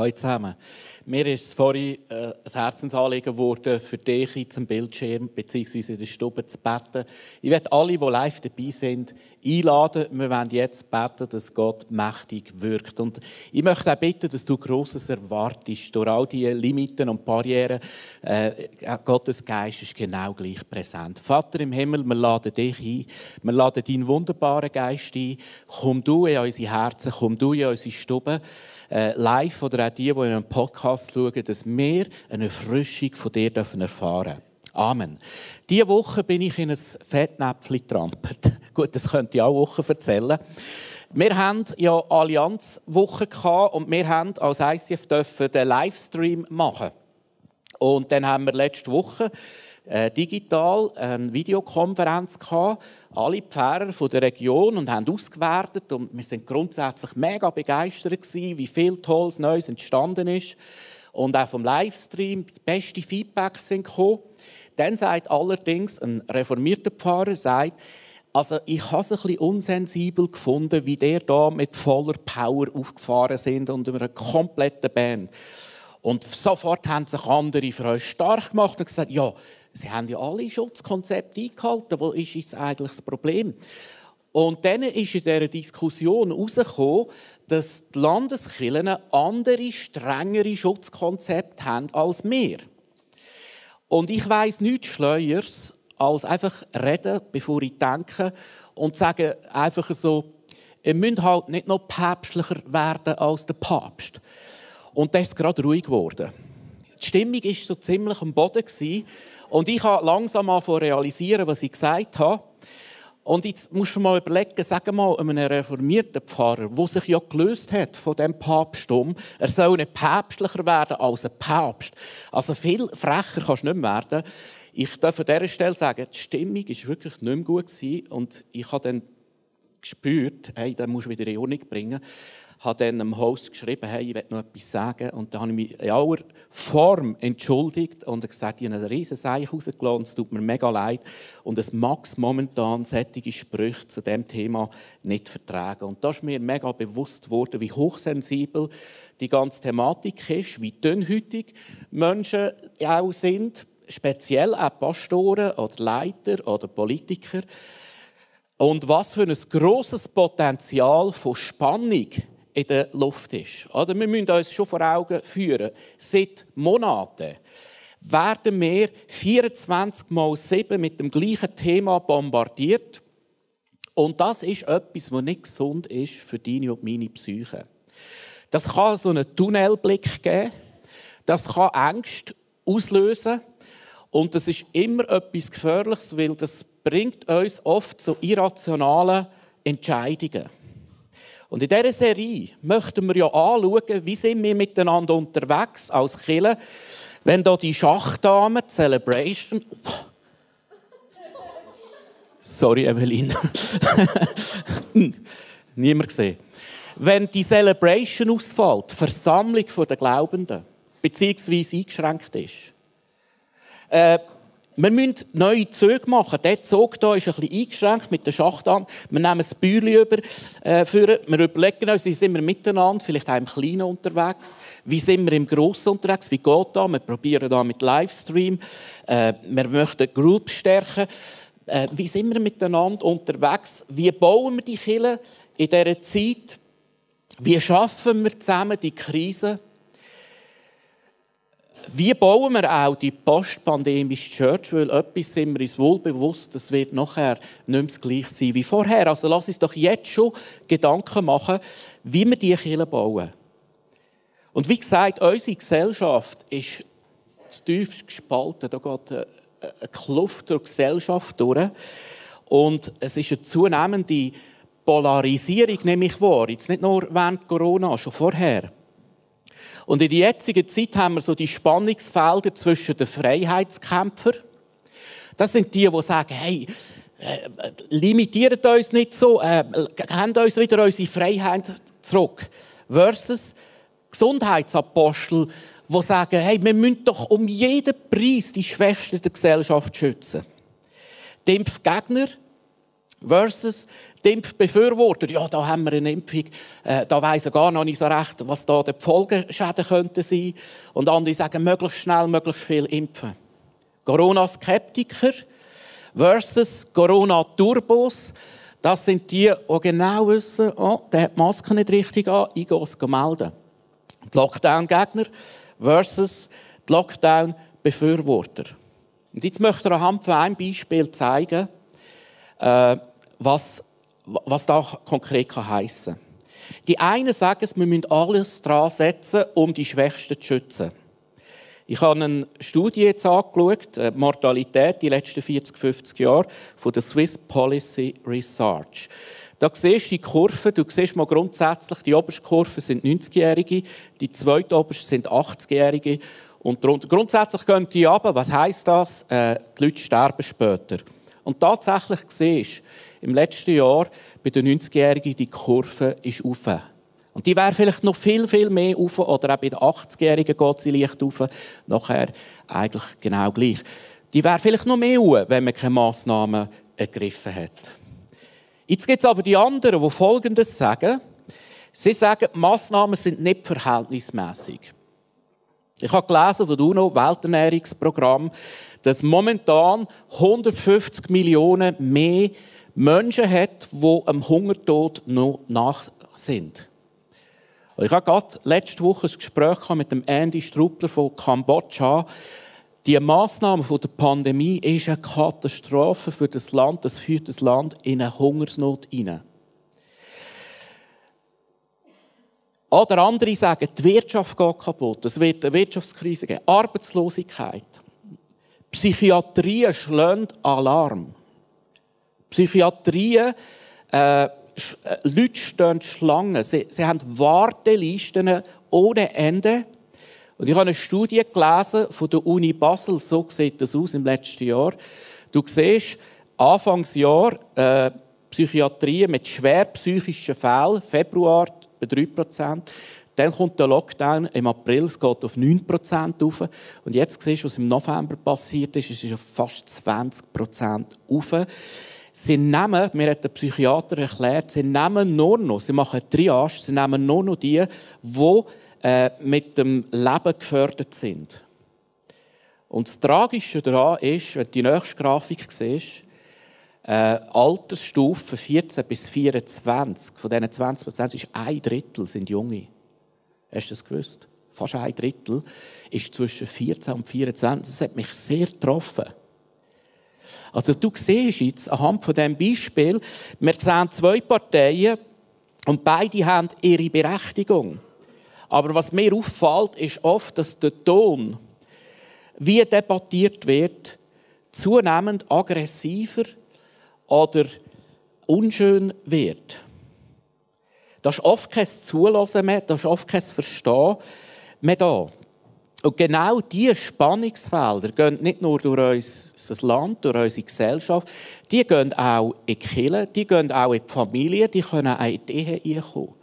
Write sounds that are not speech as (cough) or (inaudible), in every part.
Hallo zusammen. Mir ist vorhin äh, ein Herzensanliegen geworden, für dich zum Bildschirm bzw. in der Stube zu beten. Ich werde alle, die live dabei sind, einladen. Wir werden jetzt beten, dass Gott mächtig wirkt. Und ich möchte auch bitten, dass du Grosses erwartest. Durch all diese Limiten und Barrieren, äh, Gottes Geist ist genau gleich präsent. Vater im Himmel, wir laden dich ein. Wir laden deinen wunderbaren Geist ein. Komm du in unsere Herzen, komm du in unsere Stube äh, live oder auch die, die in einem Podcast schauen, dass wir eine Erfrischung von dir erfahren dürfen. Amen. Diese Woche bin ich in ein Fettnäpfchen getrampelt. (laughs) Gut, das könnte ich auch Woche erzählen. Wir haben ja Allianzwoche und wir haben als ICF den Livestream machen. Und dann haben wir letzte Woche äh, digital eine Videokonferenz gehabt, alle Pfarrer von der Region und haben ausgewertet und wir sind grundsätzlich mega begeistert gewesen, wie viel Tolles Neues entstanden ist und auch vom Livestream das beste Feedback sind gekommen. Dann sagt allerdings ein reformierter Pfarrer, sagt, also ich habe es ein bisschen unsensibel gefunden, wie der da mit voller Power aufgefahren sind und über eine komplette Band. Und sofort haben sich andere für euch stark gemacht und gesagt, ja, sie haben ja alle Schutzkonzepte eingehalten, wo ist jetzt eigentlich das Problem? Und dann ist in dieser Diskussion herausgekommen, dass die Landeskirchen andere, strengere Schutzkonzepte haben als wir. Und ich weiß nichts Schleuers, als einfach reden, bevor ich denke und sagen einfach so, ihr müsst halt nicht noch päpstlicher werden als der Papst. Und das ist gerade ruhig geworden. Die Stimmung war so ziemlich am Boden. Und ich habe langsam mal realisieren, was ich gesagt habe. Und jetzt musst du mal überlegen, sag mal einem reformierten Pfarrer, der sich ja gelöst hat von dem Papsttum, er soll nicht päpstlicher werden als ein Papst. Also viel frecher kannst du nicht mehr werden. Ich darf an dieser Stelle sagen, die Stimmung war wirklich nicht mehr gut und ich habe dann gespürt, hey, den musst du wieder in Ordnung bringen habe dann dem Host geschrieben, hey, ich will noch etwas sagen. Und dann habe ich mich in aller Form entschuldigt und gesagt, ich habe einen riesen Seich rausgelassen, es tut mir mega leid. Und es mag momentan solche Sprüche zu diesem Thema nicht vertragen. Und da ist mir mega bewusst geworden, wie hochsensibel die ganze Thematik ist, wie dünnhütig Menschen auch sind, speziell auch Pastoren oder Leiter oder Politiker. Und was für ein grosses Potenzial von Spannung in der Luft ist. Oder wir müssen uns schon vor Augen führen, seit Monaten werden wir 24 mal 7 mit dem gleichen Thema bombardiert. Und das ist etwas, was nicht gesund ist für deine und meine Psyche. Das kann so einen Tunnelblick geben. Das kann Angst auslösen. Und das ist immer etwas Gefährliches, weil das bringt uns oft zu irrationalen Entscheidungen. Und in dieser Serie möchten wir ja anschauen, wie sind wir miteinander unterwegs als Killer, wenn da die Schachdame Celebration. Sorry, Evelyn. (laughs) Niemand gesehen. Wenn die Celebration ausfällt, die Versammlung der Glaubenden, beziehungsweise eingeschränkt ist. Äh, wir müssen neue Züge machen. Der Zug hier ist ein bisschen eingeschränkt mit der Schachtarm. Wir nehmen das Bäuerchen über, äh, für, wir überlegen uns, wie sind wir miteinander, vielleicht auch im Kleinen unterwegs, wie sind wir im Grossen unterwegs, wie geht das? Wir probieren da mit Livestream, äh, wir möchten Groups stärken. Äh, wie sind wir miteinander unterwegs? Wie bauen wir die Kirche in dieser Zeit? Wie schaffen wir zusammen die Krise? Wie bauen wir auch die postpandemische Church? Weil etwas sind wir uns wohl bewusst, das wird nachher nicht mehr das gleiche sein wie vorher. Also lass uns doch jetzt schon Gedanken machen, wie wir diese Kirche bauen. Und wie gesagt, unsere Gesellschaft ist zu tief gespalten. Da geht eine Kluft durch die Gesellschaft durch. Und es ist eine zunehmende Polarisierung, nämlich wahr. Jetzt nicht nur während Corona, schon vorher. Und in der jetzigen Zeit haben wir so die Spannungsfelder zwischen den Freiheitskämpfern. Das sind die, die sagen, hey, äh, limitiert uns nicht so, äh, gebt uns wieder unsere Freiheit zurück. Versus Gesundheitsapostel, die sagen, hey, wir müssen doch um jeden Preis die Schwächsten der Gesellschaft schützen. Die Impfgegner versus Die Impfbefürworter, ja, da haben wir eine Impfung, äh, da weiss er gar noch nicht so recht, was da die Folgeschäden könnten sein. Und andere sagen, möglichst schnell, möglichst viel impfen. Corona-Skeptiker versus Corona-Turbos. Das sind die, die genau wissen, oh, der hat die Maske nicht richtig an, ich gehe es melden. Die Lockdown-Gegner versus die Lockdown-Befürworter. Und jetzt möchte ich anhand von einem Beispiel zeigen, äh, was, was da konkret heissen kann. Die einen sagen, wir müssen alles dran setzen, um die Schwächsten zu schützen. Ich habe eine Studie jetzt angeschaut, die Mortalität die letzten 40, 50 Jahre von der Swiss Policy Research. Da siehst du die Kurve, du siehst mal grundsätzlich, die oberste Kurve sind 90-Jährige, die zweite oberste sind 80-Jährige und grundsätzlich gehen die runter. Was heisst das? Äh, die Leute sterben später. Und tatsächlich siehst du, im letzten Jahr bei den 90-Jährigen, die Kurve ist auf. Und die wäre vielleicht noch viel, viel mehr auf, oder auch bei den 80-Jährigen geht sie leicht auf, nachher eigentlich genau gleich. Die wäre vielleicht noch mehr auf, wenn man keine Massnahmen ergriffen hat. Jetzt gibt es aber die anderen, die Folgendes sagen. Sie sagen, die Massnahmen sind nicht verhältnismäßig. Ich habe gelesen von UNO, Welternährungsprogramm, dass momentan 150 Millionen mehr Menschen hat, die am Hungertod noch nach sind. Ich hatte gerade letzte Woche ein Gespräch mit dem Andy Struppler von Kambodscha. Die Massnahme der Pandemie ist eine Katastrophe für das Land. Das führt das Land in eine Hungersnot hinein. Oder andere sagen, die Wirtschaft geht kaputt. Es wird eine Wirtschaftskrise geben. Arbeitslosigkeit. Psychiatrie schlägt Alarm. Psychiatrie äh, äh, Leute stehen Schlangen. Sie, sie haben Wartelisten ohne Ende. Und ich habe eine Studie gelesen von der Uni Basel, so sieht das aus im letzten Jahr. Du siehst, Anfangsjahr äh, Psychiatrie mit schwer psychischen Fällen, Februar bei 3%. Dann kommt der Lockdown im April, es geht auf 9% auf. Und jetzt siehst du, was im November passiert ist, es ist auf fast 20% auf. Sie nehmen, mir hat der Psychiater erklärt, sie nehmen nur noch, sie machen Triage, sie nehmen nur noch die, die äh, mit dem Leben gefördert sind. Und das Tragische daran ist, wenn du die nächste Grafik siehst, äh, Altersstufe 14 bis 24, von diesen 20 Prozent ist ein Drittel sind Junge. Hast du das gewusst? Fast ein Drittel ist zwischen 14 und 24. Das hat mich sehr getroffen. Also du siehst jetzt anhand von diesem Beispiel, wir sehen zwei Parteien und beide haben ihre Berechtigung. Aber was mir auffällt, ist oft, dass der Ton, wie debattiert wird, zunehmend aggressiver oder unschön wird. Da ist oft kein Zulassen mehr, da ist oft kein Verstehen mehr da. Und genau diese Spannungsfelder gehen nicht nur durch unser Land, durch unsere Gesellschaft, die gehen auch in die Kirche, die gehen auch in die Familie, die können auch in die Ehe reinkommen.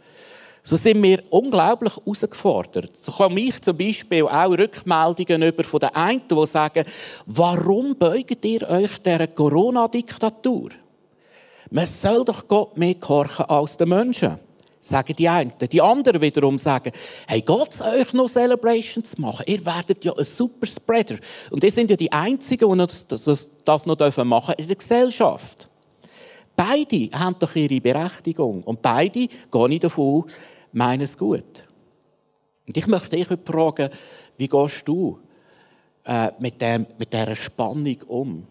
So sind wir unglaublich herausgefordert. So komme ich zum Beispiel auch Rückmeldungen über von den einen, die sagen, warum beugt ihr euch dieser Corona-Diktatur? Man soll doch Gott mehr gehorchen als den Menschen sagen die einen. Die anderen wiederum sagen, hey, geht es euch noch Celebrations machen? Ihr werdet ja ein Superspreader. Und ihr sind ja die Einzigen, die das, das, das noch machen dürfen in der Gesellschaft. Beide haben doch ihre Berechtigung. Und beide, gehe ich davon meinen es gut. Und ich möchte dich fragen, wie gehst du äh, mit, dem, mit dieser Spannung um?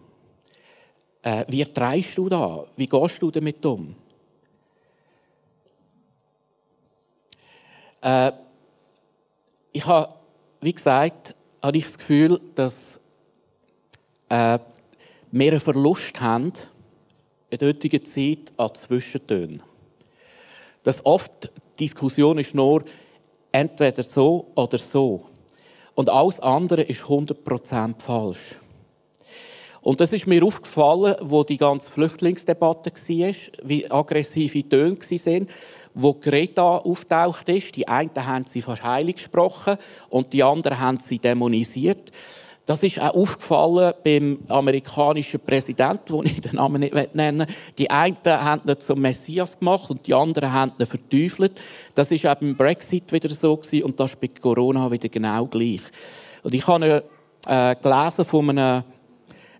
Äh, wie treibst du da? Wie gehst du damit um? Äh, ich habe, wie gesagt, habe ich das Gefühl, dass äh, wir einen Verlust haben in der heutigen Zeit an Zwischentönen. Dass oft die Diskussion ist nur entweder so oder so. Und alles andere ist 100% falsch. Und das ist mir aufgefallen, wo die ganze Flüchtlingsdebatte war, wie aggressive Töne waren, wo Greta auftaucht ist. Die einen haben sie fast heilig gesprochen und die anderen haben sie dämonisiert. Das ist auch aufgefallen beim amerikanischen Präsidenten, den ich den Namen nicht nennen will. Die einen haben ihn zum Messias gemacht und die anderen haben ihn verteufelt. Das ist auch beim Brexit wieder so gewesen und das ist bei Corona wieder genau gleich. Und ich habe äh, gelesen von einem,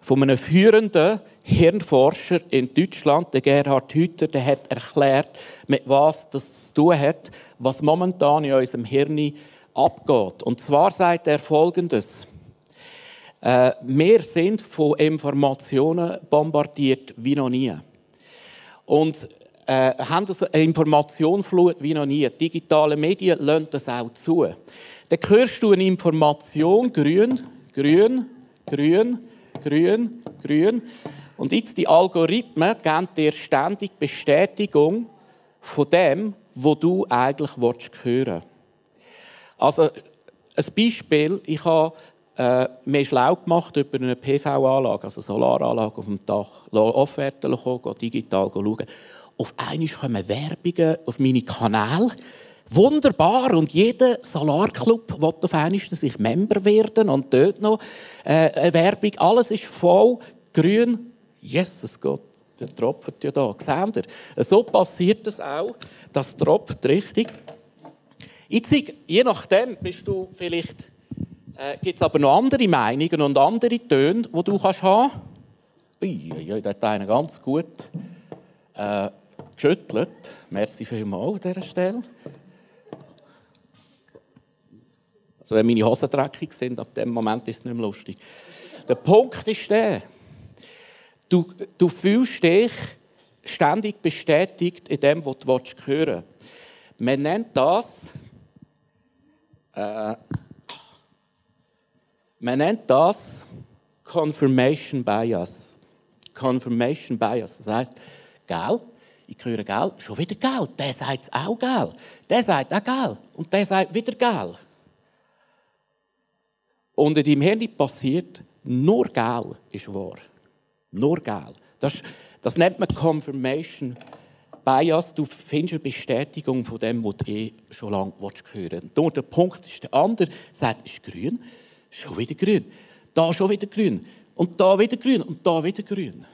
von einem führenden Hirnforscher in Deutschland, der Gerhard Hüther, der hat erklärt, mit was das zu tun hat, was momentan in unserem Hirn abgeht. Und zwar sagt er Folgendes. Äh, wir sind von Informationen bombardiert wie noch nie. Und äh, haben eine Informationsflut wie noch nie. Die digitalen Medien lassen das auch zu. Dann hörst du eine Information, grün, grün, grün, grün, grün. Und jetzt die Algorithmen geben dir ständig Bestätigung von dem, wo du eigentlich hören willst. Also, ein Beispiel, ich habe äh, mir schlau gemacht über eine PV-Anlage, also Solaranlage auf dem Dach, Offerten bekommen, digital schauen. Auf einmal kommen Werbungen auf meine Kanäle. Wunderbar. Und jeder Solarclub will auf einmal, dass ich Member werden und dort noch äh, eine Werbung. Alles ist voll grün. Jesus Gott, der tropft ja da. Seht ihr? So passiert es das auch. Das tropft richtig. Jetzt, je nachdem bist du vielleicht äh, gibt es aber noch andere Meinungen und andere Töne, die du kannst haben kannst. Uiuiui, da hat einer ganz gut äh, geschüttelt. Merci vielmals an dieser Stelle. Also wenn meine Hosen dreckig sind, ab dem Moment ist es nicht mehr lustig. Der Punkt ist der, du, du fühlst dich ständig bestätigt in dem, was du hören willst. Man nennt das äh, man nennt das Confirmation Bias. Confirmation Bias. Das heißt, gell, ich höre gell, schon wieder gell. Der sagt es auch gell. Der sagt auch gell. Und der sagt wieder gell. Und in deinem Hirn passiert, nur gell ist wahr. Nur gell. Das, das nennt man Confirmation Bias. Du findest eine Bestätigung von dem, was du eh schon lange hören willst. Nur der Punkt ist, der andere sagt, ist grün. Schon wieder grün. Da schon wieder grün. Und da wieder grün. Und da wieder grün.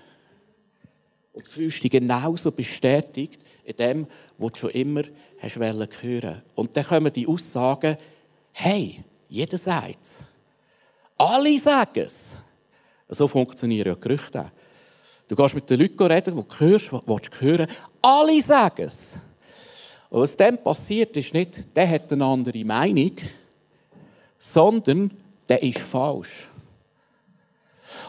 Und fühlst dich genauso bestätigt in dem, was du schon immer hast hören Und dann kommen die Aussagen, hey, jeder sagt es. Alle sagen es. So funktionieren ja Gerüchte. Du gehst mit den Leuten reden, die du hörst, was du hören Alle sagen es. Und was dann passiert, ist nicht, der hat eine andere Meinung, sondern der ist falsch.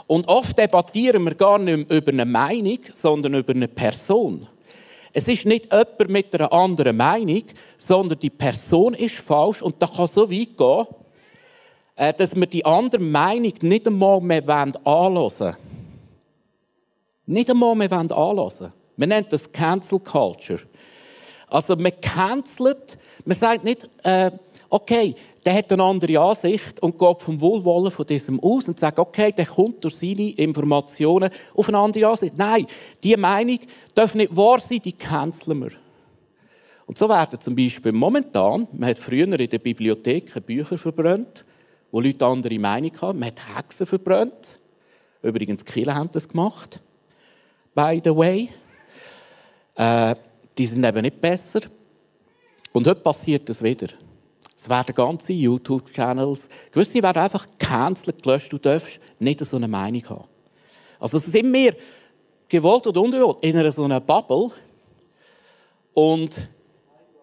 Und oft debattieren wir gar nicht über eine Meinung, sondern über eine Person. Es ist nicht jemand mit einer anderen Meinung, sondern die Person ist falsch und das kann so weit gehen, dass wir die andere Meinung nicht einmal mehr anhören wollen. Nicht einmal mehr anhören. Man nennt das Cancel Culture. Also man cancelt, man sagt nicht, äh, okay, der hat eine andere Ansicht und geht vom Wohlwollen von diesem aus und sagt, okay, der kommt durch seine Informationen auf eine andere Ansicht. Nein, diese Meinung darf nicht wahr sein, die canceln wir. Und so werden zum Beispiel momentan, man hat früher in der Bibliothek Bücher verbrannt, wo Leute andere Meinung haben, man hat Hexen verbrannt. Übrigens, die Kirche haben das gemacht. By the way. Äh, die sind eben nicht besser. Und heute passiert das wieder. Es werden ganze YouTube-Channels, gewisse werden einfach gecancelt, gelöscht. Du darfst nicht so eine Meinung haben. Also es sind wir gewollt oder ungewollt in einer so einer Bubble. Und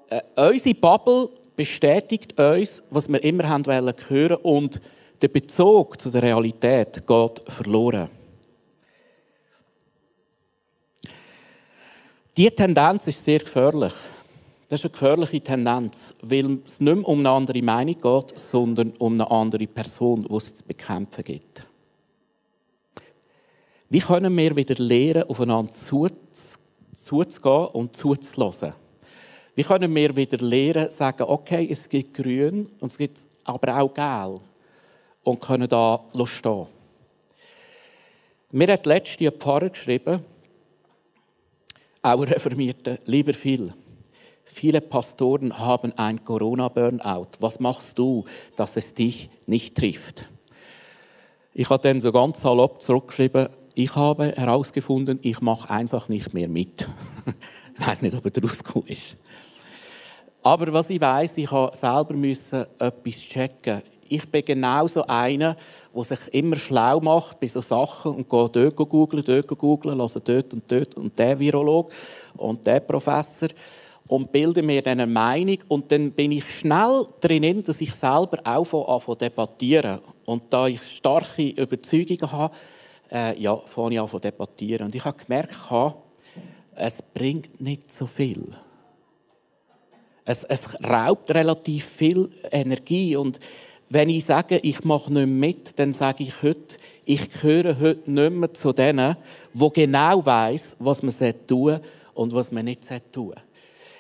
äh, unsere Bubble bestätigt uns, was wir immer haben wollen hören und der Bezug zu der Realität geht verloren. Diese Tendenz ist sehr gefährlich. Das ist eine gefährliche Tendenz, weil es nicht mehr um eine andere Meinung geht, sondern um eine andere Person, die es zu bekämpfen gibt. Wie können wir wieder lernen, aufeinander zuzugehen und zuzulassen? Wie können wir wieder lernen, sagen, okay, es gibt grün und es gibt aber auch gelb und können da stehen? Mir hat letzte ein Pfarrer geschrieben, auch ein Reformierter, lieber viel. Viele Pastoren haben ein Corona-Burnout. Was machst du, dass es dich nicht trifft? Ich habe dann so ganz salopp zurückgeschrieben, ich habe herausgefunden, ich mache einfach nicht mehr mit. (laughs) ich weiß nicht, ob er daraus ist. Aber was ich weiß, ich habe selber müssen etwas checken. Ich bin genau so einer, der sich immer schlau macht bei solchen Sachen und geht dort googeln, dort googeln, höre dort und dort und der Virolog und der Professor und bilde mir dann eine Meinung und dann bin ich schnell drin, dass ich selber auch anfange debattieren. Und da ich starke Überzeugungen habe, äh, ja, fange ich an zu debattieren. Und ich habe gemerkt, es bringt nicht so viel. Es, es raubt relativ viel Energie. Und wenn ich sage, ich mache nicht mit, dann sage ich heute, ich gehöre heute nicht mehr zu denen, die genau weiß, was man tun und was man nicht tun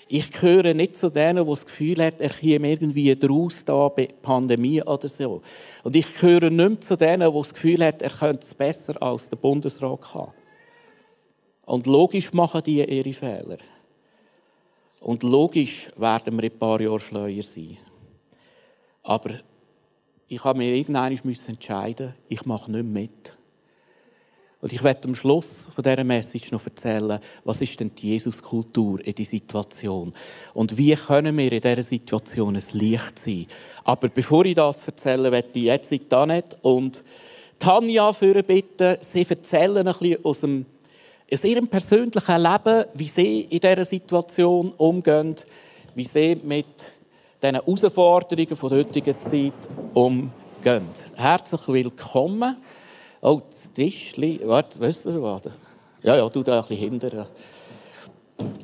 Ich gehöre nicht zu denen, die das Gefühl haben, er käme irgendwie draus da bei Pandemie oder so. Und ich gehöre nicht mehr zu denen, die das Gefühl haben, er könnte es besser als der Bundesrat haben. Und logisch machen die ihre Fehler. Und logisch werden wir in ein paar Jahren schleuer sein. Aber ich habe mir irgendwann entscheiden, ich mache nicht mit. Und ich werde am Schluss von dieser Message noch erzählen, was ist denn die Jesuskultur in dieser Situation? Und wie können wir in dieser Situation ein Licht sein? Aber bevor ich das erzähle, werde ich jetzt nicht und Tanja für bitten, sie erzählen ein bisschen aus dem aus ihrem persönlichen Leben, wie sie in dieser Situation umgehen, wie sie mit diesen Herausforderungen der heutigen Zeit umgehen. Herzlich willkommen. Oh, das Tischli. Warte, weißt du was? Ja, ja, du da ein bisschen hinterher.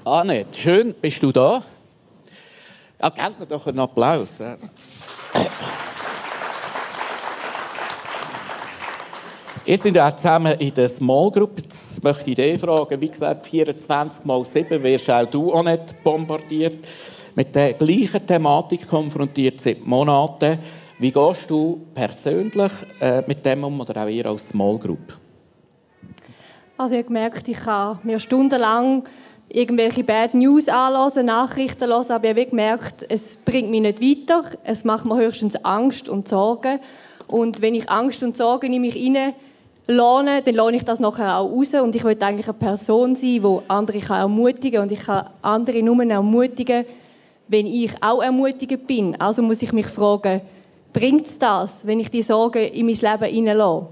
Annette, schön, bist du da? Ja, gebt mir doch einen Applaus. Ihr seid auch zusammen in der Small Group. Jetzt möchte ich dich fragen, wie gesagt, 24 mal 7 wirst auch du auch nicht bombardiert. Mit der gleichen Thematik konfrontiert seit Monaten. Wie gehst du persönlich äh, mit dem um oder auch ihr als Small Group? Also ich habe gemerkt, ich kann mir stundenlang irgendwelche Bad News anhören, Nachrichten hören, aber ich habe gemerkt, es bringt mich nicht weiter. Es macht mir höchstens Angst und Sorgen. Und wenn ich Angst und Sorgen in mich hinein lohne, dann lohne ich das nachher auch raus. Und ich will eigentlich eine Person sein, die andere kann ermutigen kann. Und ich kann andere nur ermutigen, wenn ich auch ermutigend bin. Also muss ich mich fragen, bringt es das, wenn ich die Sorgen in mein Leben hineinlasse?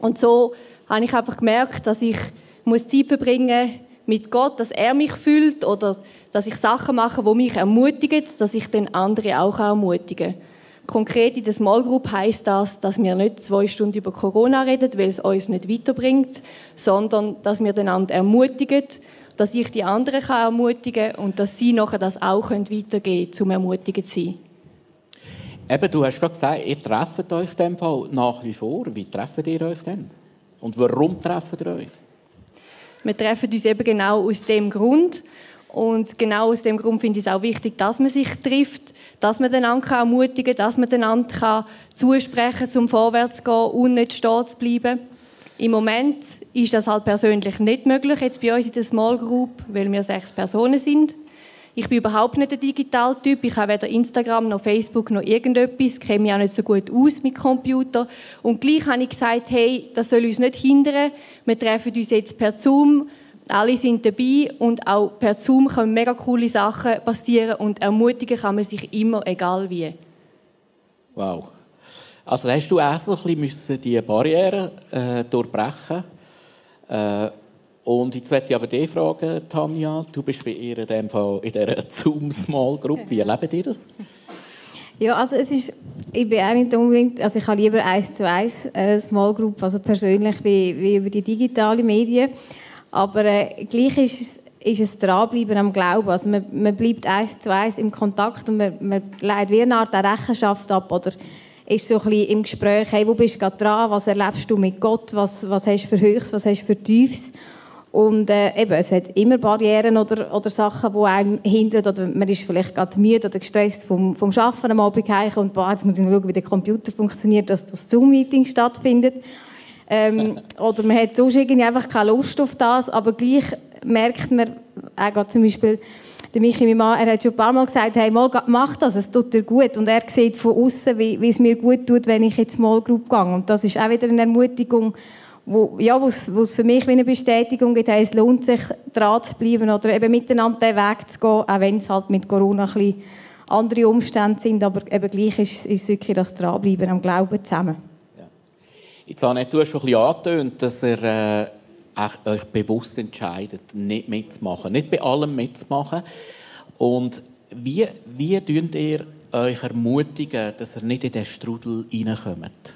Und so habe ich einfach gemerkt, dass ich muss Zeit verbringen mit Gott, dass er mich fühlt oder dass ich Sachen mache, die mich ermutigen, dass ich den anderen auch ermutigen kann. Konkret in der Small Group heißt das, dass wir nicht zwei Stunden über Corona reden, weil es uns nicht weiterbringt, sondern dass wir einander ermutigen, dass ich die anderen kann ermutigen kann und dass sie nachher das auch weitergeben können, um ermutigend zu sein. Eben, du hast gerade gesagt, ihr trefft euch in dem Fall nach wie vor. Wie trefft ihr euch denn? Und warum trefft ihr euch? Wir treffen uns eben genau aus dem Grund, und genau aus dem Grund finde ich es auch wichtig, dass man sich trifft, dass man den anderen ermutigen kann, dass man den anderen zusprechen kann, zum vorwärts zu gehen und nicht stehen zu bleiben. Im Moment ist das halt persönlich nicht möglich, jetzt bei uns in der Small Group, weil wir sechs Personen sind. Ich bin überhaupt nicht der Digitaltyp. Ich habe weder Instagram noch Facebook noch irgendetwas. Ich kenne mich auch nicht so gut aus mit Computer. Und gleich habe ich gesagt, hey, das soll uns nicht hindern. Wir treffen uns jetzt per Zoom alle sind dabei und auch per Zoom können mega coole Sachen passieren und ermutigen kann man sich immer, egal wie. Wow. Also hast du erst ein bisschen die Barrieren äh, durchbrechen äh, und jetzt möchte ich aber dich fragen, Tanja, du bist bei ihr in, dem Fall in dieser (laughs) Zoom Small Group. Wie erlebt ihr das? Ja, also es ist, ich bin auch nicht unbedingt, also ich habe lieber eins zu eins äh, Small Group, also persönlich wie, wie über die digitalen Medien. Aber äh, gleich ist es, ist es dranbleiben am Glauben. Also man, man bleibt eins zu eins im Kontakt und man, man leitet wie eine Art Rechenschaft ab oder ist so ein bisschen im Gespräch, hey, wo bist du gerade dran, was erlebst du mit Gott, was, was hast du für Höchst, was hast du für Tiefs. Und äh, eben, es hat immer Barrieren oder, oder Sachen, die einem hindern. Oder man ist vielleicht gerade müde oder gestresst vom, vom Arbeiten am Abend und boah, jetzt muss ich schauen, wie der Computer funktioniert, dass das Zoom-Meeting stattfindet. Ähm, oder man hat sonst irgendwie einfach keine Lust auf das, aber gleich merkt man, auch zum Beispiel der Michi, mein Mann, er hat schon ein paar Mal gesagt, hey, mal, mach das, es tut dir gut. Und er sieht von außen, wie, wie es mir gut tut, wenn ich jetzt Small Group gehe. Und das ist auch wieder eine Ermutigung, wo, ja, wo es für mich wie eine Bestätigung gibt, hey, es lohnt sich, dran zu bleiben oder eben miteinander den Weg zu gehen, auch wenn es halt mit Corona ein bisschen andere Umstände sind, aber eben gleich ist, ist es wirklich das Dranbleiben am Glauben zusammen. Jetzt, du hast schon ein angetönt, dass ihr äh, euch bewusst entscheidet, nicht mitzumachen, nicht bei allem mitzumachen. Und wie, wie ihr euch ermutigen, dass ihr nicht in diesen Strudel reinkommt?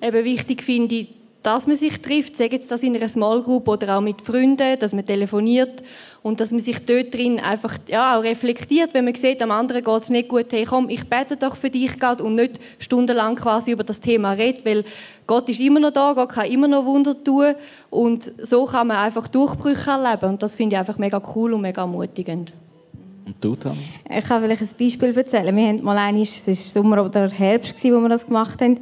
Eben wichtig finde ich, dass man sich trifft, sei das in einer Small Group oder auch mit Freunden, dass man telefoniert und dass man sich dort drin einfach ja, auch reflektiert, wenn man sieht, am anderen geht es nicht gut, hey komm, ich bete doch für dich Gott und nicht stundenlang quasi über das Thema reden, weil Gott ist immer noch da, Gott kann immer noch Wunder tun und so kann man einfach Durchbrüche erleben und das finde ich einfach mega cool und mega ermutigend. Und du, Tam? Ich kann vielleicht ein Beispiel erzählen. Wir haben mal einmal, es war Sommer oder Herbst, wo wir das gemacht haben,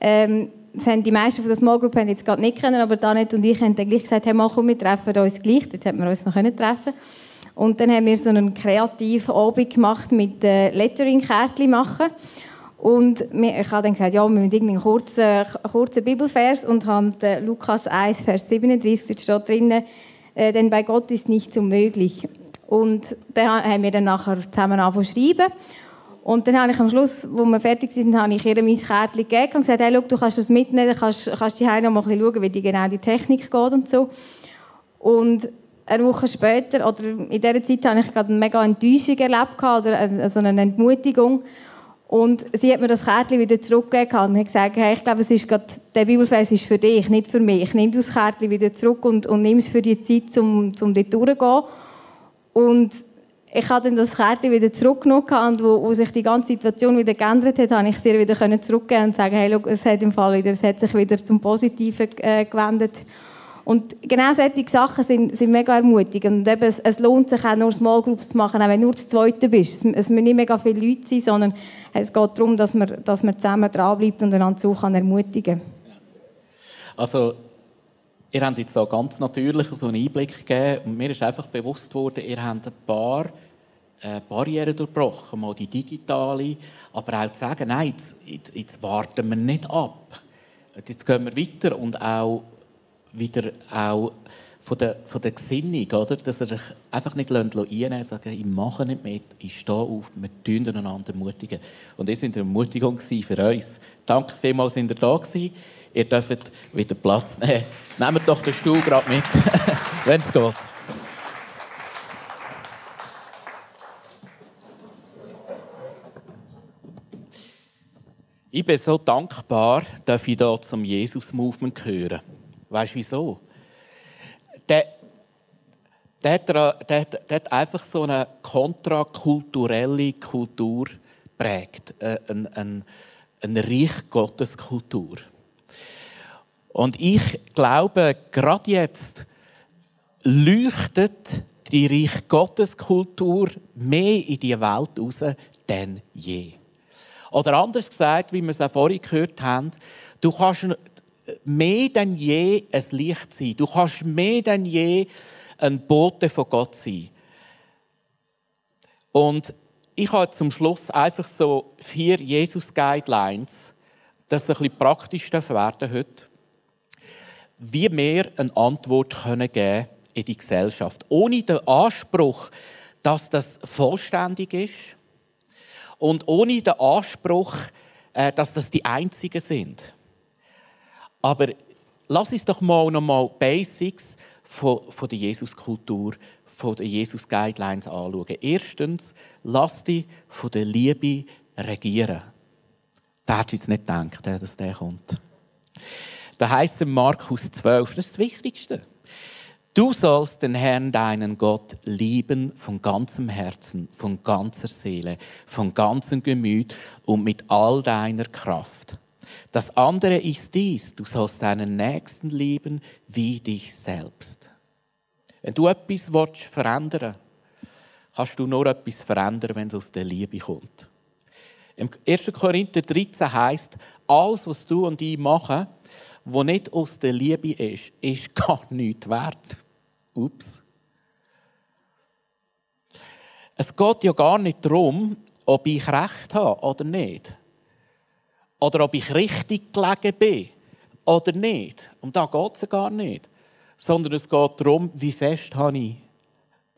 ähm, das haben die meisten von der Small Group haben jetzt gerade nicht kennen, aber Danet und ich haben dann gleich gesagt, hey, mal komm, wir treffen uns gleich. Dort hätten wir uns noch treffen Und dann haben wir so einen kreativen Abend gemacht mit äh, Lettering-Kärtchen machen. Und ich habe dann gesagt, ja, wir müssen einen kurzen, kurzen Bibelvers und haben Lukas 1, Vers 37, da steht drinnen, äh, denn bei Gott ist nichts unmöglich. Und dann haben wir dann nachher zusammen angefangen zu schreiben. Und dann habe ich am Schluss, wo wir fertig waren, habe ich ihr mein Kärtchen gegeben und gesagt, hey, schau, du kannst das mitnehmen, dann kannst, kannst du noch mal ein bisschen schauen, wie die genau die Technik geht und so. Und eine Woche später, oder in dieser Zeit, habe ich gerade eine mega Enttäuschung erlebt, oder also eine Entmutigung. Und sie hat mir das Kärtchen wieder zurückgegeben und hat gesagt, hey, ich glaube, es ist gerade, der Bibelvers ist für dich, nicht für mich. Ich nehme das Kärtchen wieder zurück und, und nehme es für die Zeit, um, um dort durchzugehen. Und ich habe dann das Kärtchen wieder zurückgenommen und wo, wo, sich die ganze Situation wieder geändert hat, habe ich sie wieder zurückgeben und sagen, hey, look, es hat im Fall wieder, es hat sich wieder zum Positiven äh, gewendet. Und genau solche Sachen sind, sind mega ermutigend. Und eben, es, es, lohnt sich auch nur Small Groups zu machen, auch wenn du nur das Zweite bist. Es, es müssen nicht mega viele Leute sein, sondern es geht darum, dass man, dass man zusammen dranbleibt und einander so ermutigen kann. Also Ihr habt jetzt da ganz natürlich so einen Einblick gegeben und mir ist einfach bewusst worden, ihr habt ein paar äh, Barrieren durchbrochen, mal die digitale, aber auch zu sagen, nein, jetzt, jetzt, jetzt warten wir nicht ab. Jetzt gehen wir weiter und auch wieder auch von der, von der Gesinnung, oder? dass er sich einfach nicht einnehmen sagen, ich mache nicht mit, ich stehe auf, wir tun einander ermutigen. Und das war eine Ermutigung für uns. Danke vielmals, dass ihr da gewesen. Ihr dürft wieder Platz nehmen. Nehmt doch den Stuhl gerade mit, (laughs) wenn es geht. Ich bin so dankbar, dass ich hier zum Jesus-Movement gehören. Weißt du wieso? Der, der, der, der, der hat einfach so eine kontrakulturelle Kultur prägt. Äh, eine, eine, eine Reich Gottes Kultur. Und ich glaube, gerade jetzt leuchtet die Reich Gottes Kultur mehr in die Welt raus denn je. Oder anders gesagt, wie wir es auch vorhin gehört haben, du kannst mehr denn je ein Licht sein. Du kannst mehr denn je ein Bote von Gott sein. Und ich habe zum Schluss einfach so vier Jesus-Guidelines, dass ein bisschen praktisch werden heute wie wir eine Antwort geben können in die Gesellschaft. Ohne den Anspruch, dass das vollständig ist und ohne den Anspruch, äh, dass das die Einzigen sind. Aber lass uns doch mal noch mal Basics von, von der Jesuskultur, von den Jesus-Guidelines anschauen. Erstens, lass dich von der Liebe regieren. Wer hat jetzt nicht gedacht, dass der kommt? Da heißt es Markus 12, das ist das Wichtigste. Du sollst den Herrn, deinen Gott, lieben von ganzem Herzen, von ganzer Seele, von ganzem Gemüt und mit all deiner Kraft. Das andere ist dies, du sollst deinen Nächsten lieben wie dich selbst. Wenn du etwas verändern willst, kannst du nur etwas verändern, wenn es aus der Liebe kommt. Im 1. Korinther 13 heißt, alles, was du und ich machen, was nicht aus der Liebe ist, ist (laughs) gar nichts wert. Ups. Es geht ja gar nicht darum, ob ich recht habe oder nicht. Oder ob ich richtig gelegen bin oder nicht. Um da geht es gar nicht. Sondern es geht darum, wie fest habe ich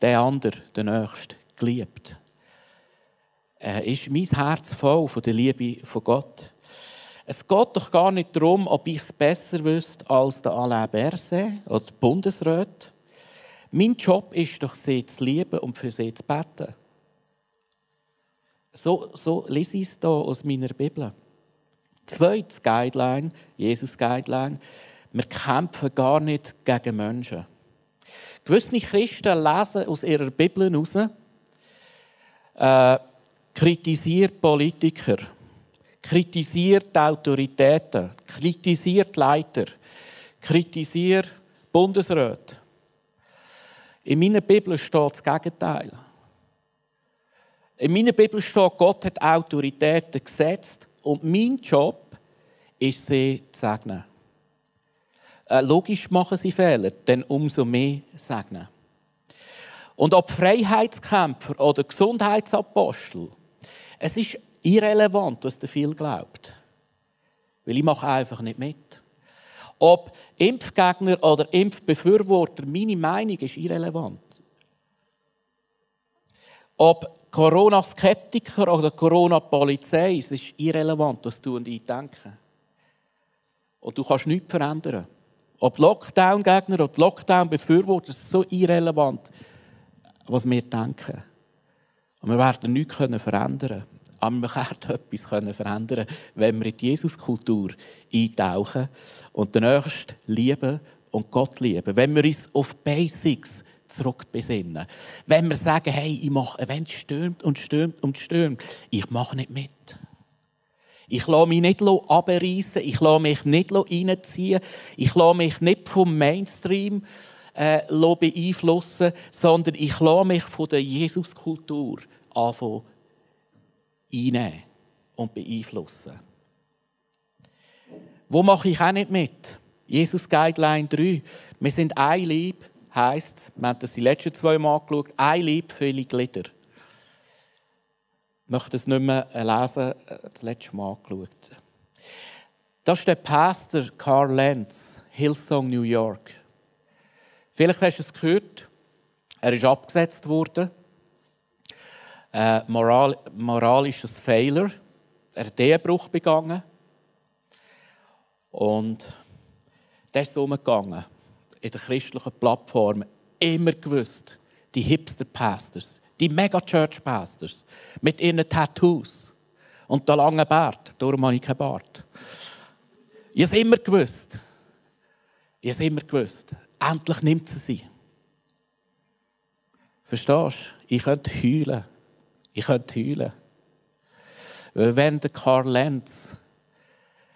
den anderen, den Nächsten, geliebt. Äh, ist mein Herz voll von der Liebe von Gott? Es geht doch gar nicht darum, ob ich es besser wüsste als der Alain Berset oder der Bundesrat. Mein Job ist doch, sie zu lieben und für sie zu beten. So, so lese ich es hier aus meiner Bibel. Zweites Guideline, Jesus Guideline, wir kämpfen gar nicht gegen Menschen. Gewisse Christen lesen aus ihrer Bibel heraus, äh, kritisiert Politiker, kritisiert Autoritäten, kritisiert Leiter, kritisiert Bundesräte. In meiner Bibel steht das Gegenteil. In meiner Bibel steht, Gott hat Autoritäten gesetzt und mein Job ist, sie zu segnen. Äh, logisch machen sie Fehler, denn umso mehr segnen. Und ob Freiheitskämpfer oder Gesundheitsapostel, es ist irrelevant, was der viel glaubt. Weil ich mache einfach nicht mit. Ob Impfgegner oder Impfbefürworter, meine Meinung ist irrelevant. Ob Corona-Skeptiker oder Corona-Polizei, es ist irrelevant, was du und ich denken. Und du kannst nichts verändern. Ob Lockdown-Gegner oder Lockdown-Befürworter, es ist so irrelevant, was wir denken. Und wir werden nichts verändern können. Aber wir (laughs) können etwas verändern, wenn wir in die Jesuskultur eintauchen und den Nächsten lieben und Gott lieben. Wenn wir uns auf Basics zurückbesinnen. Wenn wir sagen, hey, ich mache, wenn es stürmt und stürmt und stürmt, ich mache nicht mit. Ich lasse mich nicht abreißen, ich lasse mich nicht reinziehen, ich lasse mich nicht vom Mainstream äh, beeinflussen, sondern ich lasse mich von der Jesuskultur anfangen einnehmen und beeinflussen. Wo mache ich auch nicht mit? Jesus Guideline 3. Wir sind ein Lieb, heisst, wir haben das die letzten zwei Mal angeschaut, ein Lieb, viele Glieder. Ich möchte es nicht mehr lesen, das letzte Mal angeschaut. Das ist der Pastor Carl Lenz, Hillsong, New York. Vielleicht hast du es gehört. Er ist abgesetzt worden äh, moral, moralisches Fehler. Er hat Ehebruch begangen. Und das ist umgegangen. In der christlichen Plattform immer gewusst, die Hipster-Pastors, die Mega-Church-Pastors mit ihren Tattoos und der langen Bart. Darum habe ich keinen Bart. Ich habe es immer gewusst. Ich habe es immer gewusst. Endlich nimmt sie sie. Verstehst du? Ich könnte heulen. Ich könnte heulen. Weil wenn der Karl Lenz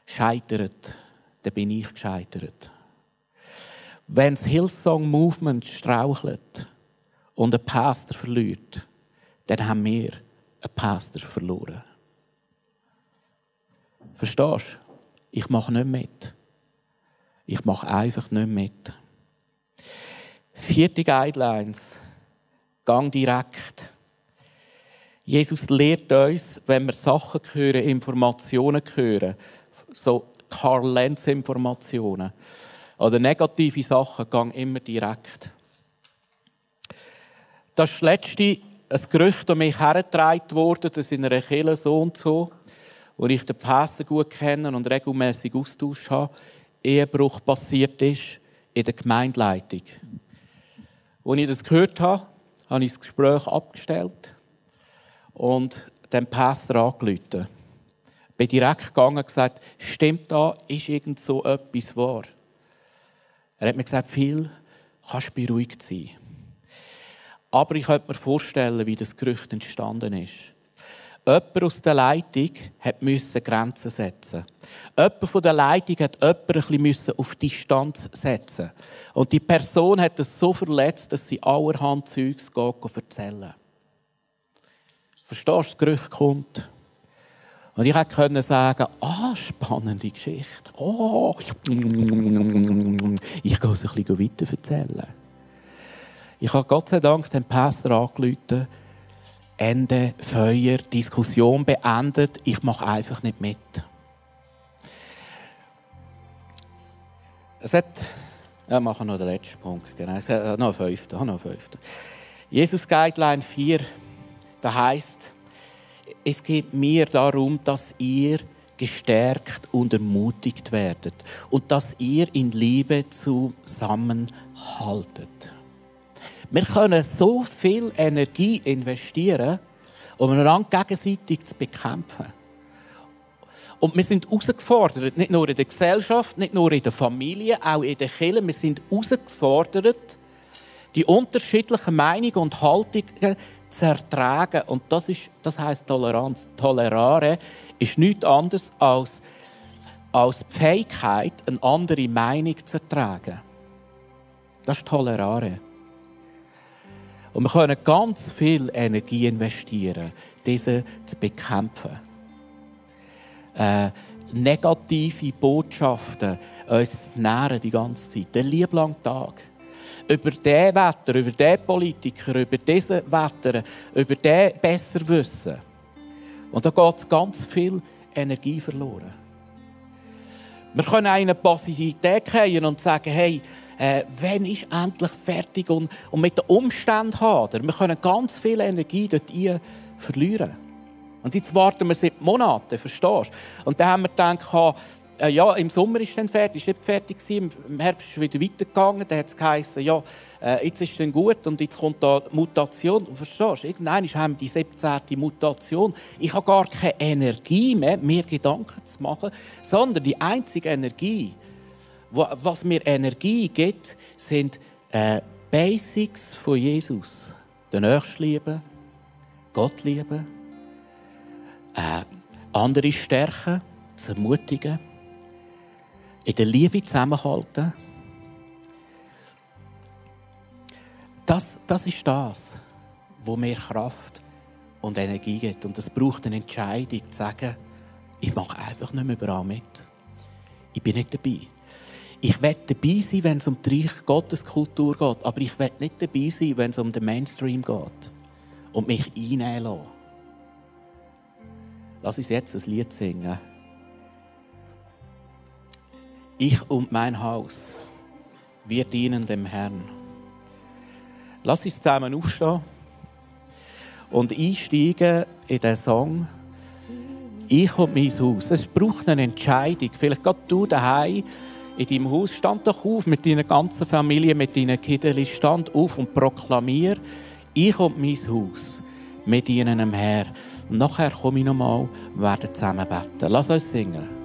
scheitert, dann bin ich gescheitert. Wenn das Hillsong Movement strauchelt und ein Pastor verliert, dann haben wir einen Pastor verloren. Verstehst du? Ich mache nicht mit. Ich mache einfach nicht mit. Vierte Guidelines. Gang direkt. Jesus lehrt uns, wenn wir Sachen hören, Informationen hören, so Karl Lenz Informationen oder negative Sachen, gehen immer direkt. Das letzte ein Gerücht an mich hergetragen wurde, dass in einer Kirche so und so, wo ich den Pässe gut kenne und regelmäßig Austausch habe, Ehebruch passiert ist in der Gemeindeleitung. Als ich das gehört habe, habe ich das Gespräch abgestellt und dem Pastor angerufen. Ich bin direkt gegangen und gesagt, stimmt da, ist irgend so etwas wahr? Er hat mir gesagt, viel kannst du beruhigt sein. Aber ich könnte mir vorstellen, wie das Gerücht entstanden ist. Jemand aus der Leitung musste Grenzen setzen. Jemand von der Leitung ein bisschen auf Distanz setzen. Und die Person hat es so verletzt, dass sie allerhand Zeugs erzählen Verstehst du, das Gerücht kommt. Und ich konnte sagen, ah, spannende Geschichte. Oh, ich gehe es ein bisschen weiter erzählen. Ich habe Gott sei Dank den Pastor angerufen. Ende, Feuer, Diskussion beendet, ich mache einfach nicht mit. Es hat, ja, machen noch den letzten Punkt, genau, hat, noch einen fünften, noch einen fünften. Jesus Guideline 4, da heißt, es geht mir darum, dass ihr gestärkt und ermutigt werdet und dass ihr in Liebe zusammenhaltet. Wir können so viel Energie investieren, um einander gegenseitig zu bekämpfen. Und wir sind herausgefordert, nicht nur in der Gesellschaft, nicht nur in der Familie, auch in den Kirchen. Wir sind herausgefordert, die unterschiedlichen Meinungen und Haltungen zu ertragen. Und das, ist, das heisst Toleranz. Tolerare ist nichts anderes als, als die Fähigkeit, eine andere Meinung zu ertragen. Das ist Tolerare. Und wir können ganz viel Energie investieren, diese zu bekämpfen. Äh, negative Botschaften uns nähren die ganze Zeit, den lieblangen Tag. Über den Wetter, über den Politiker, über diesen Wetter, über den besser wissen. Und da geht ganz viel Energie verloren. Wir können eine Passivität gehen und sagen, hey, äh, wann ist endlich fertig und, und mit den Umständen hadern. Wir können ganz viel Energie dort verlieren. Und jetzt warten wir seit Monaten, verstehst du? Und dann haben wir gedacht, ja, im Sommer ist es fertig, ist nicht fertig gewesen, im Herbst ist es wieder weitergegangen, dann hat es geheißen, ja, äh, jetzt ist es dann gut und jetzt kommt da Mutation. Und verstehst du, irgendwann haben wir die 17. Mutation. Ich habe gar keine Energie mehr, mir Gedanken zu machen, sondern die einzige Energie, was mir Energie gibt, sind äh, Basics von Jesus. Den Nächsten Gott lieben, äh, andere stärken, zu ermutigen, in der Liebe zusammenhalten. Das, das ist das, wo mir Kraft und Energie gibt. Und es braucht eine Entscheidung, zu sagen, ich mache einfach nicht mehr überall mit. Ich bin nicht dabei. Ich will dabei sein, wenn es um die Reich Gotteskultur geht, aber ich will nicht dabei sein, wenn es um den Mainstream geht und mich einnehmen lassen. Lass uns jetzt ein Lied singen. Ich und mein Haus, wir dienen dem Herrn. Lass uns zusammen aufstehen und einsteigen in den Song Ich und mein Haus. Es braucht eine Entscheidung. Vielleicht gerade du daheim in deinem Haus. Stand doch auf mit deiner ganzen Familie, mit deinen Kindern. Stand auf und proklamier, ich und mein Haus, wir dienen dem Herr. Und nachher komme ich nochmal, werden zusammen beten. Lass uns singen.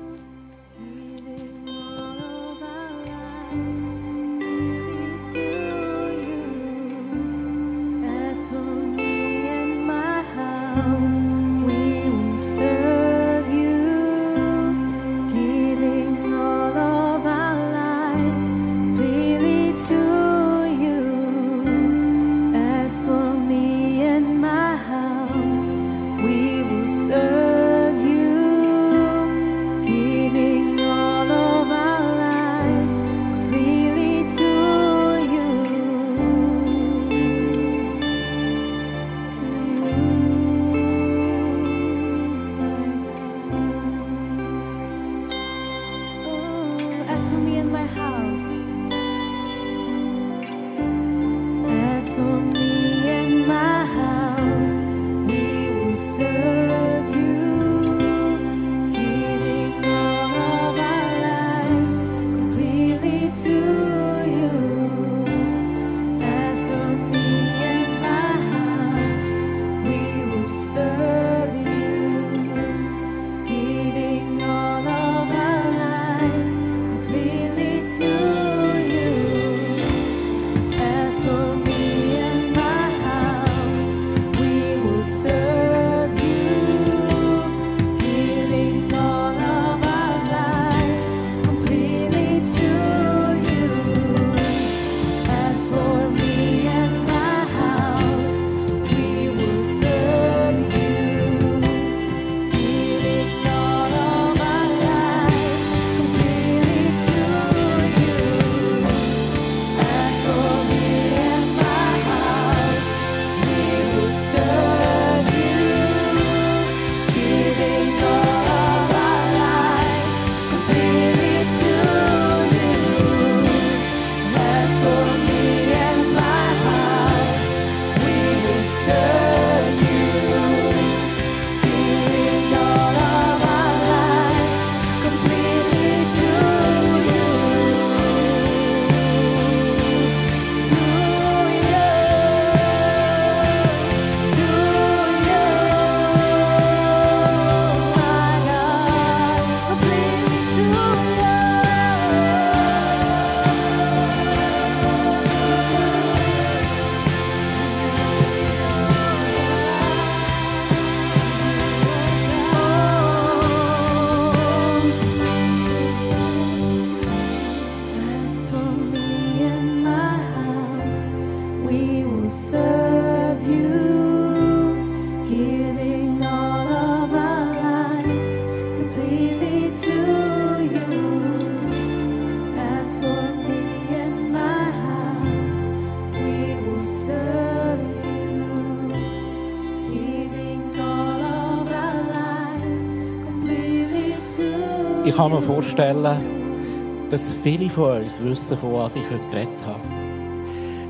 Kann mir vorstellen, dass viele von uns wissen, von was ich heute geredet habe.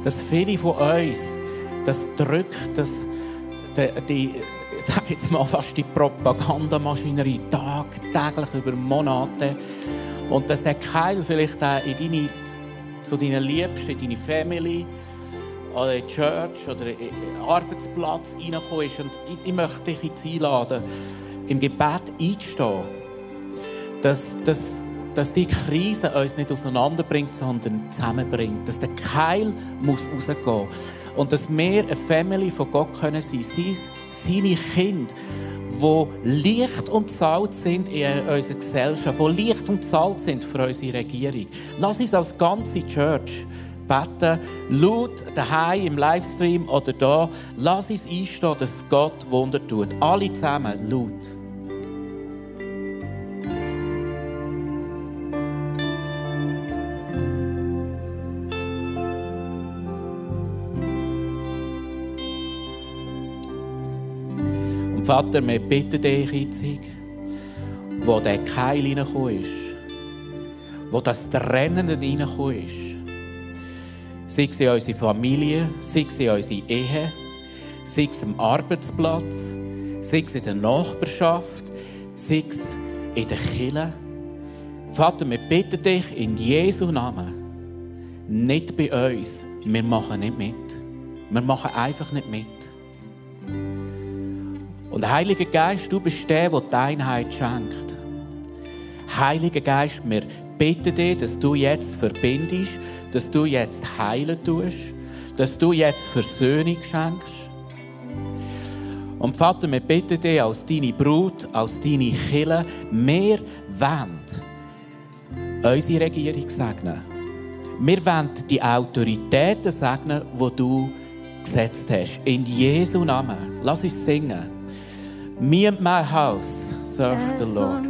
Dass viele von uns das drückt, dass die, die sage jetzt mal fast die Propagandamaschinerie tagtäglich über Monate und dass der Keil vielleicht auch in deine, zu deinen Liebsten, in deine Family oder in die Church oder in den Arbeitsplatz reingekommen ist. Und ich, ich möchte dich einladen, im Gebet einzustehen, dass, dass, dass die Krise uns nicht auseinanderbringt, sondern zusammenbringt. Dass der Keil muss rausgehen muss. Und dass wir eine Family von Gott können sein können, seine Kinder, die Licht und Salz sind in unserer Gesellschaft, die Licht und Salz sind für unsere Regierung. Lass uns als ganze Church beten, laut daheim im Livestream oder da, lass uns einstehen, dass Gott Wunder tut. Alle zusammen, laut. Vater, wir bitten dich jetzt, wo der Keil reingekommen ist, wo das Trennen reingekommen ist, sei es in unsere Familie, sei es in unsere Ehe, sei es am Arbeitsplatz, sei es in der Nachbarschaft, sei es in der Kirche. Vater, wir bitten dich in Jesu Namen, nicht bei uns, wir machen nicht mit. Wir machen einfach nicht mit. Und Heiliger Geist, du bist der, der die Einheit schenkt. Heiliger Geist, wir bitten dich, dass du jetzt verbindest, dass du jetzt heilen tust, dass du jetzt Versöhnung schenkst. Und Vater, wir bitten dich als deine Brut, als deine Kille, wir wollen unsere Regierung segnen. Wir wollen die Autoritäten segnen, die du gesetzt hast. In Jesu Namen. Lass uns singen. Me and my house serve the Lord.